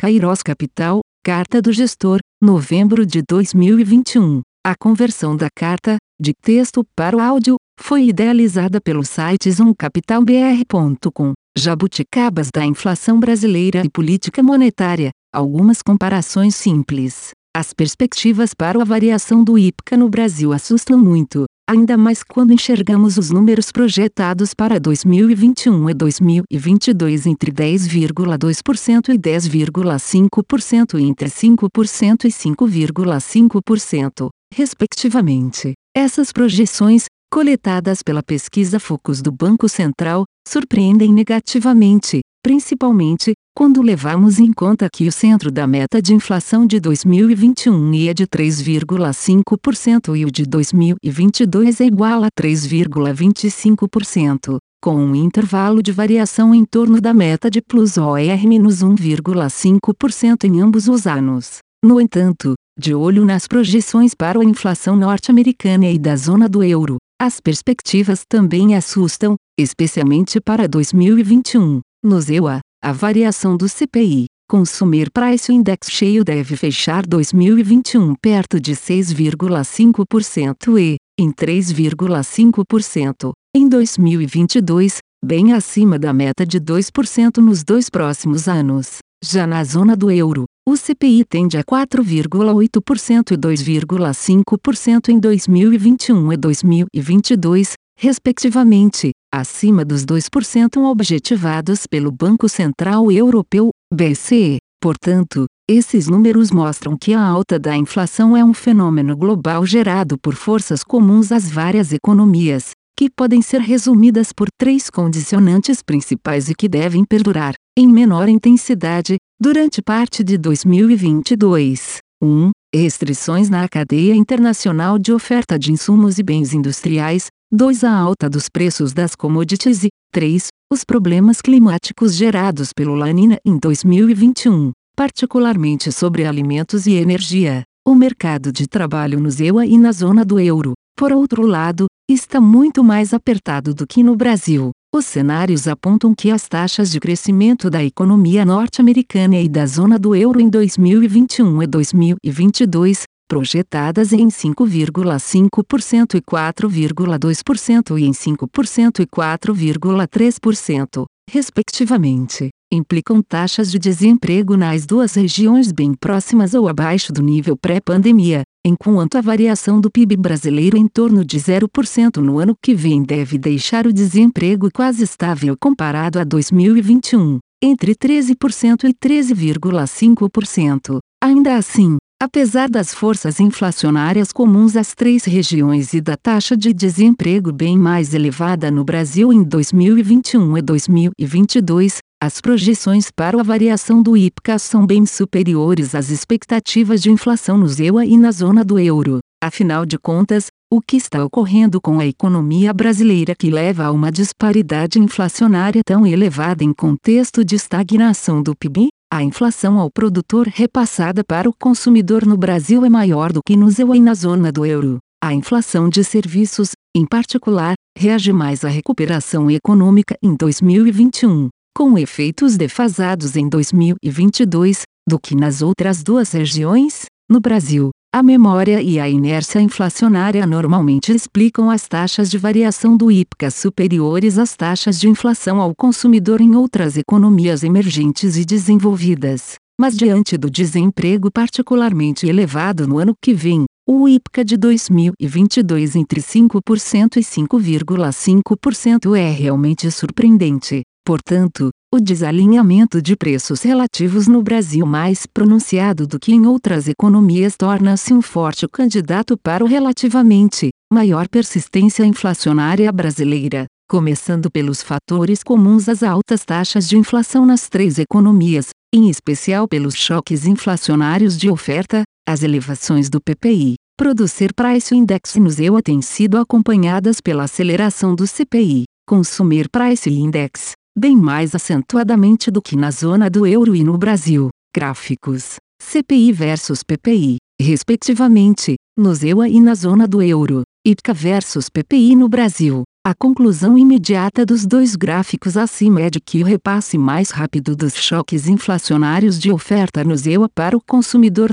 Kairos Capital, Carta do Gestor, novembro de 2021. A conversão da carta, de texto para o áudio, foi idealizada pelo site zoomcapitalbr.com. Jabuticabas da inflação brasileira e política monetária. Algumas comparações simples. As perspectivas para a variação do IPCA no Brasil assustam muito, ainda mais quando enxergamos os números projetados para 2021 e 2022 entre 10,2% e 10,5% e entre 5% e 5,5%, respectivamente. Essas projeções, coletadas pela pesquisa Focus do Banco Central, surpreendem negativamente, principalmente, quando levamos em conta que o centro da meta de inflação de 2021 ia de 3,5% e o de 2022 é igual a 3,25%, com um intervalo de variação em torno da meta de plus OR-1,5% em ambos os anos. No entanto, de olho nas projeções para a inflação norte-americana e da zona do euro, as perspectivas também assustam, especialmente para 2021. No ZEUA, a variação do CPI, Consumer Price Index cheio deve fechar 2021 perto de 6,5% e, em 3,5%, em 2022, bem acima da meta de 2% nos dois próximos anos. Já na zona do euro, o CPI tende a 4,8% e 2,5% em 2021 e 2022, respectivamente, acima dos 2% objetivados pelo Banco Central Europeu, BCE. Portanto, esses números mostram que a alta da inflação é um fenômeno global gerado por forças comuns às várias economias, que podem ser resumidas por três condicionantes principais e que devem perdurar, em menor intensidade, durante parte de 2022. 1. Restrições na cadeia internacional de oferta de insumos e bens industriais, 2. A alta dos preços das commodities e 3. Os problemas climáticos gerados pelo Lanina em 2021, particularmente sobre alimentos e energia. O mercado de trabalho no ZEUA e na zona do euro, por outro lado, está muito mais apertado do que no Brasil. Os cenários apontam que as taxas de crescimento da economia norte-americana e da zona do euro em 2021 e 2022 projetadas em 5,5% e 4,2% e em 5% e 4,3%, respectivamente, implicam taxas de desemprego nas duas regiões bem próximas ou abaixo do nível pré-pandemia, enquanto a variação do PIB brasileiro em torno de 0% no ano que vem deve deixar o desemprego quase estável comparado a 2021, entre 13% e 13,5%. Ainda assim, Apesar das forças inflacionárias comuns às três regiões e da taxa de desemprego bem mais elevada no Brasil em 2021 e 2022, as projeções para a variação do IPCA são bem superiores às expectativas de inflação no ZEUA e na zona do euro. Afinal de contas, o que está ocorrendo com a economia brasileira que leva a uma disparidade inflacionária tão elevada em contexto de estagnação do PIB? A inflação ao produtor repassada para o consumidor no Brasil é maior do que no ZEU e na zona do euro. A inflação de serviços, em particular, reage mais à recuperação econômica em 2021, com efeitos defasados em 2022, do que nas outras duas regiões. No Brasil, a memória e a inércia inflacionária normalmente explicam as taxas de variação do IPCA superiores às taxas de inflação ao consumidor em outras economias emergentes e desenvolvidas. Mas diante do desemprego particularmente elevado no ano que vem, o IPCA de 2022 entre 5% e 5,5% é realmente surpreendente. Portanto, o desalinhamento de preços relativos no Brasil mais pronunciado do que em outras economias torna-se um forte candidato para o relativamente maior persistência inflacionária brasileira, começando pelos fatores comuns às altas taxas de inflação nas três economias, em especial pelos choques inflacionários de oferta, as elevações do PPI, Producer Price Index no ZEUA têm sido acompanhadas pela aceleração do CPI, Consumer Price Index, bem mais acentuadamente do que na zona do euro e no Brasil. Gráficos: CPI versus PPI, respectivamente, no ZEUA e na zona do euro. IPCA versus PPI no Brasil. A conclusão imediata dos dois gráficos acima é de que o repasse mais rápido dos choques inflacionários de oferta no EUA para o consumidor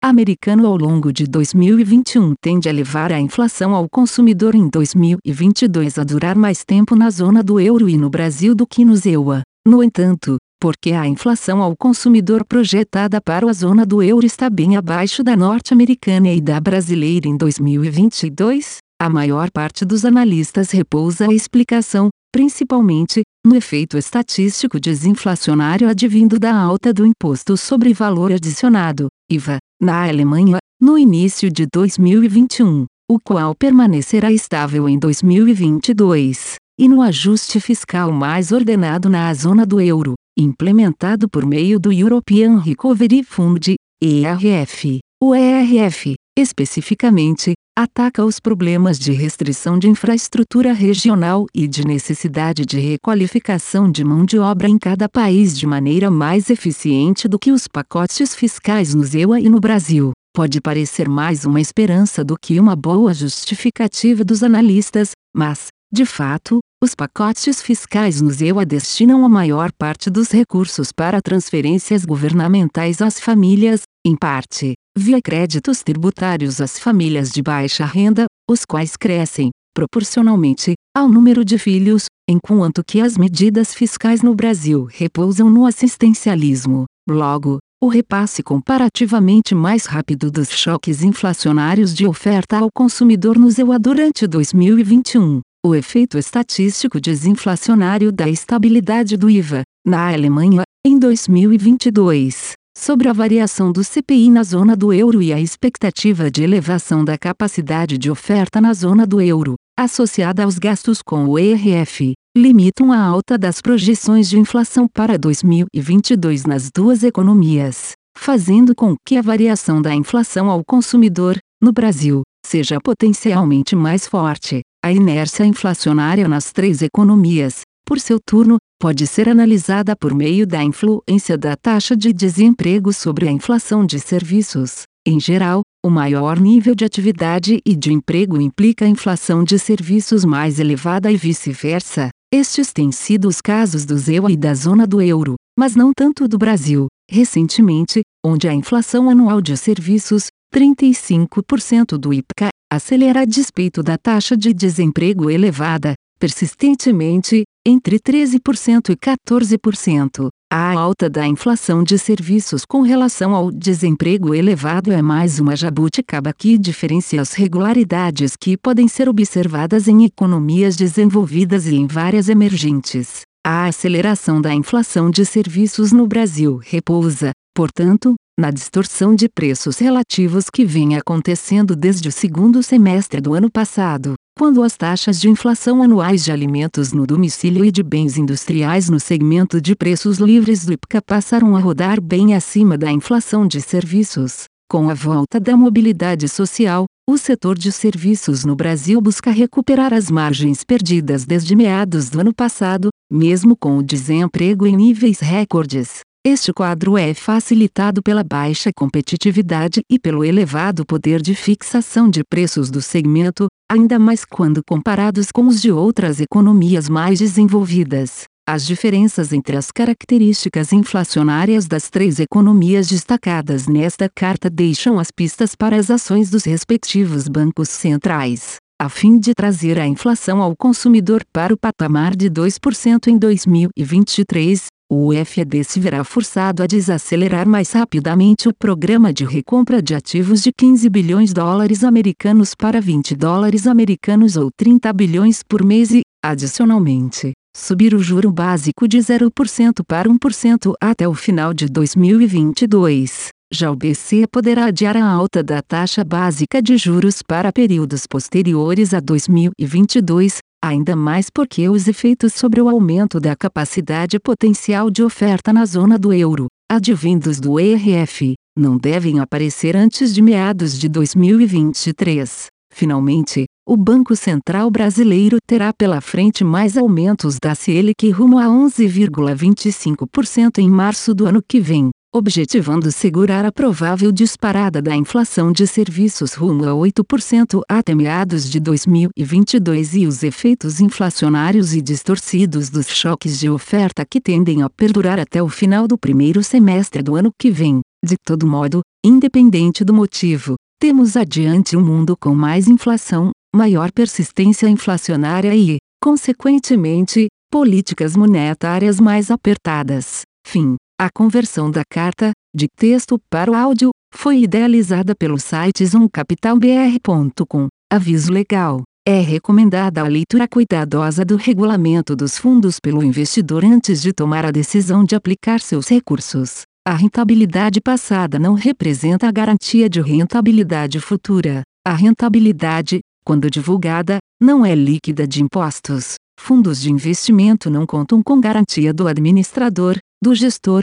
norte-americano ao longo de 2021 tende a levar a inflação ao consumidor em 2022 a durar mais tempo na zona do euro e no Brasil do que no EUA. No entanto, porque a inflação ao consumidor projetada para a zona do euro está bem abaixo da norte-americana e da brasileira em 2022, a maior parte dos analistas repousa a explicação, principalmente, no efeito estatístico desinflacionário advindo da alta do Imposto sobre Valor Adicionado, IVA, na Alemanha, no início de 2021, o qual permanecerá estável em 2022, e no ajuste fiscal mais ordenado na zona do euro, implementado por meio do European Recovery Fund, ERF. O ERF, especificamente, ataca os problemas de restrição de infraestrutura regional e de necessidade de requalificação de mão de obra em cada país de maneira mais eficiente do que os pacotes fiscais no ZEUA e no Brasil. Pode parecer mais uma esperança do que uma boa justificativa dos analistas, mas, de fato, os pacotes fiscais no ZEUA destinam a maior parte dos recursos para transferências governamentais às famílias, em parte, via créditos tributários às famílias de baixa renda, os quais crescem, proporcionalmente, ao número de filhos, enquanto que as medidas fiscais no Brasil repousam no assistencialismo. Logo, o repasse comparativamente mais rápido dos choques inflacionários de oferta ao consumidor no ZEUA durante 2021, o efeito estatístico desinflacionário da estabilidade do IVA, na Alemanha, em 2022, sobre a variação do CPI na zona do euro e a expectativa de elevação da capacidade de oferta na zona do euro, associada aos gastos com o ERF, limitam a alta das projeções de inflação para 2022 nas duas economias, fazendo com que a variação da inflação ao consumidor, no Brasil, seja potencialmente mais forte. A inércia inflacionária nas três economias, por seu turno, pode ser analisada por meio da influência da taxa de desemprego sobre a inflação de serviços. Em geral, o maior nível de atividade e de emprego implica inflação de serviços mais elevada e vice-versa. Estes têm sido os casos do ZEUA e da zona do euro, mas não tanto do Brasil. Recentemente, onde a inflação anual de serviços, 35% do IPCA, acelera a despeito da taxa de desemprego elevada, persistentemente, entre 13% e 14%. A alta da inflação de serviços com relação ao desemprego elevado é mais uma jabuticaba que diferencia as regularidades que podem ser observadas em economias desenvolvidas e em várias emergentes. A aceleração da inflação de serviços no Brasil repousa, portanto, na distorção de preços relativos que vem acontecendo desde o segundo semestre do ano passado, quando as taxas de inflação anuais de alimentos no domicílio e de bens industriais no segmento de preços livres do IPCA passaram a rodar bem acima da inflação de serviços. Com a volta da mobilidade social, o setor de serviços no Brasil busca recuperar as margens perdidas desde meados do ano passado, mesmo com o desemprego em níveis recordes. Este quadro é facilitado pela baixa competitividade e pelo elevado poder de fixação de preços do segmento, ainda mais quando comparados com os de outras economias mais desenvolvidas. As diferenças entre as características inflacionárias das três economias destacadas nesta carta deixam as pistas para as ações dos respectivos bancos centrais, a fim de trazer a inflação ao consumidor para o patamar de 2% em 2023, o FED se verá forçado a desacelerar mais rapidamente o programa de recompra de ativos de 15 bilhões de dólares americanos para 20 dólares americanos ou 30 bilhões por mês e, adicionalmente, subir o juro básico de 0% para 1% até o final de 2022. Já o BC poderá adiar a alta da taxa básica de juros para períodos posteriores a 2022, ainda mais porque os efeitos sobre o aumento da capacidade potencial de oferta na zona do euro, advindos do ERF, não devem aparecer antes de meados de 2023. Finalmente, o Banco Central Brasileiro terá pela frente mais aumentos da Selic rumo a 11,25% em março do ano que vem, objetivando segurar a provável disparada da inflação de serviços rumo a 8% até meados de 2022 e os efeitos inflacionários e distorcidos dos choques de oferta que tendem a perdurar até o final do primeiro semestre do ano que vem. De todo modo, independente do motivo, temos adiante um mundo com mais inflação, maior persistência inflacionária e, consequentemente, políticas monetárias mais apertadas. Fim. A conversão da carta, de texto para o áudio, foi idealizada pelo site zoomcapitalbr.com. Aviso legal. É recomendada a leitura cuidadosa do regulamento dos fundos pelo investidor antes de tomar a decisão de aplicar seus recursos. A rentabilidade passada não representa a garantia de rentabilidade futura. A rentabilidade, quando divulgada, não é líquida de impostos. Fundos de investimento não contam com garantia do administrador, do gestor,